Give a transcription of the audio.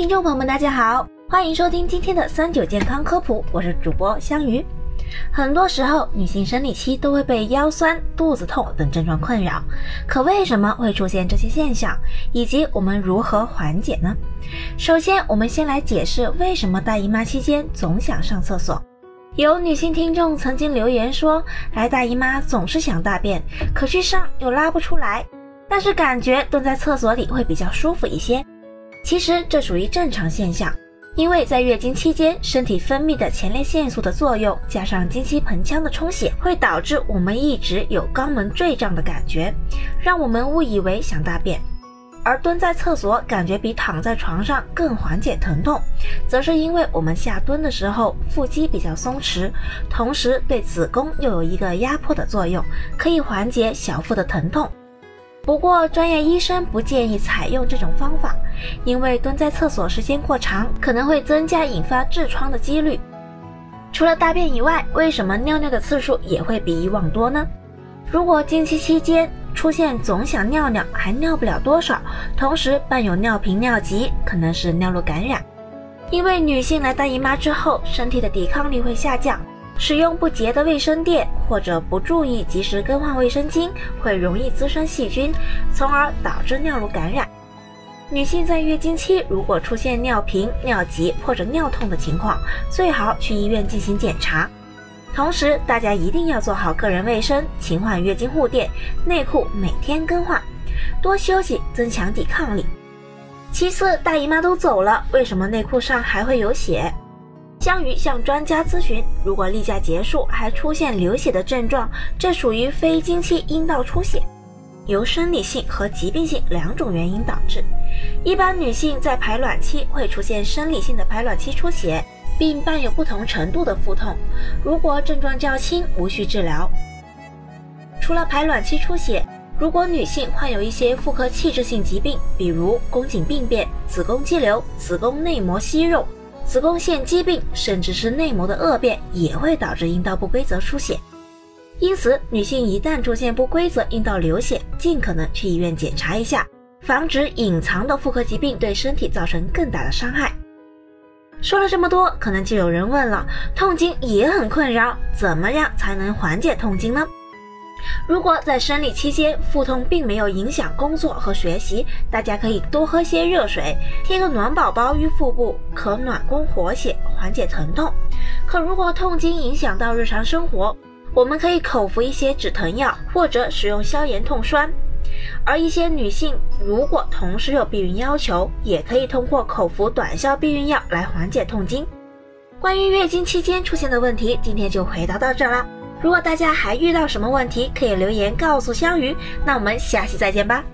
听众朋友们，大家好，欢迎收听今天的三九健康科普，我是主播香鱼。很多时候，女性生理期都会被腰酸、肚子痛等症状困扰，可为什么会出现这些现象，以及我们如何缓解呢？首先，我们先来解释为什么大姨妈期间总想上厕所。有女性听众曾经留言说，来大姨妈总是想大便，可去上又拉不出来，但是感觉蹲在厕所里会比较舒服一些。其实这属于正常现象，因为在月经期间，身体分泌的前列腺素的作用，加上经期盆腔的充血，会导致我们一直有肛门坠胀的感觉，让我们误以为想大便。而蹲在厕所感觉比躺在床上更缓解疼痛，则是因为我们下蹲的时候腹肌比较松弛，同时对子宫又有一个压迫的作用，可以缓解小腹的疼痛。不过，专业医生不建议采用这种方法，因为蹲在厕所时间过长，可能会增加引发痔疮的几率。除了大便以外，为什么尿尿的次数也会比以往多呢？如果经期期间出现总想尿尿还尿不了多少，同时伴有尿频尿急，可能是尿路感染。因为女性来大姨妈之后，身体的抵抗力会下降。使用不洁的卫生垫，或者不注意及时更换卫生巾，会容易滋生细菌，从而导致尿路感染。女性在月经期如果出现尿频、尿急或者尿痛的情况，最好去医院进行检查。同时，大家一定要做好个人卫生，勤换月经护垫、内裤，每天更换，多休息，增强抵抗力。其次，大姨妈都走了，为什么内裤上还会有血？香鱼向专家咨询，如果例假结束还出现流血的症状，这属于非经期阴道出血，由生理性和疾病性两种原因导致。一般女性在排卵期会出现生理性的排卵期出血，并伴有不同程度的腹痛。如果症状较轻，无需治疗。除了排卵期出血，如果女性患有一些妇科器质性疾病，比如宫颈病变、子宫肌瘤、子宫内膜息肉。子宫腺肌病，甚至是内膜的恶变，也会导致阴道不规则出血。因此，女性一旦出现不规则阴道流血，尽可能去医院检查一下，防止隐藏的妇科疾病对身体造成更大的伤害。说了这么多，可能就有人问了：痛经也很困扰，怎么样才能缓解痛经呢？如果在生理期间腹痛并没有影响工作和学习，大家可以多喝些热水，贴个暖宝宝于腹部，可暖宫活血，缓解疼痛。可如果痛经影响到日常生活，我们可以口服一些止疼药，或者使用消炎痛栓。而一些女性如果同时有避孕要求，也可以通过口服短效避孕药来缓解痛经。关于月经期间出现的问题，今天就回答到这了。如果大家还遇到什么问题，可以留言告诉香鱼。那我们下期再见吧。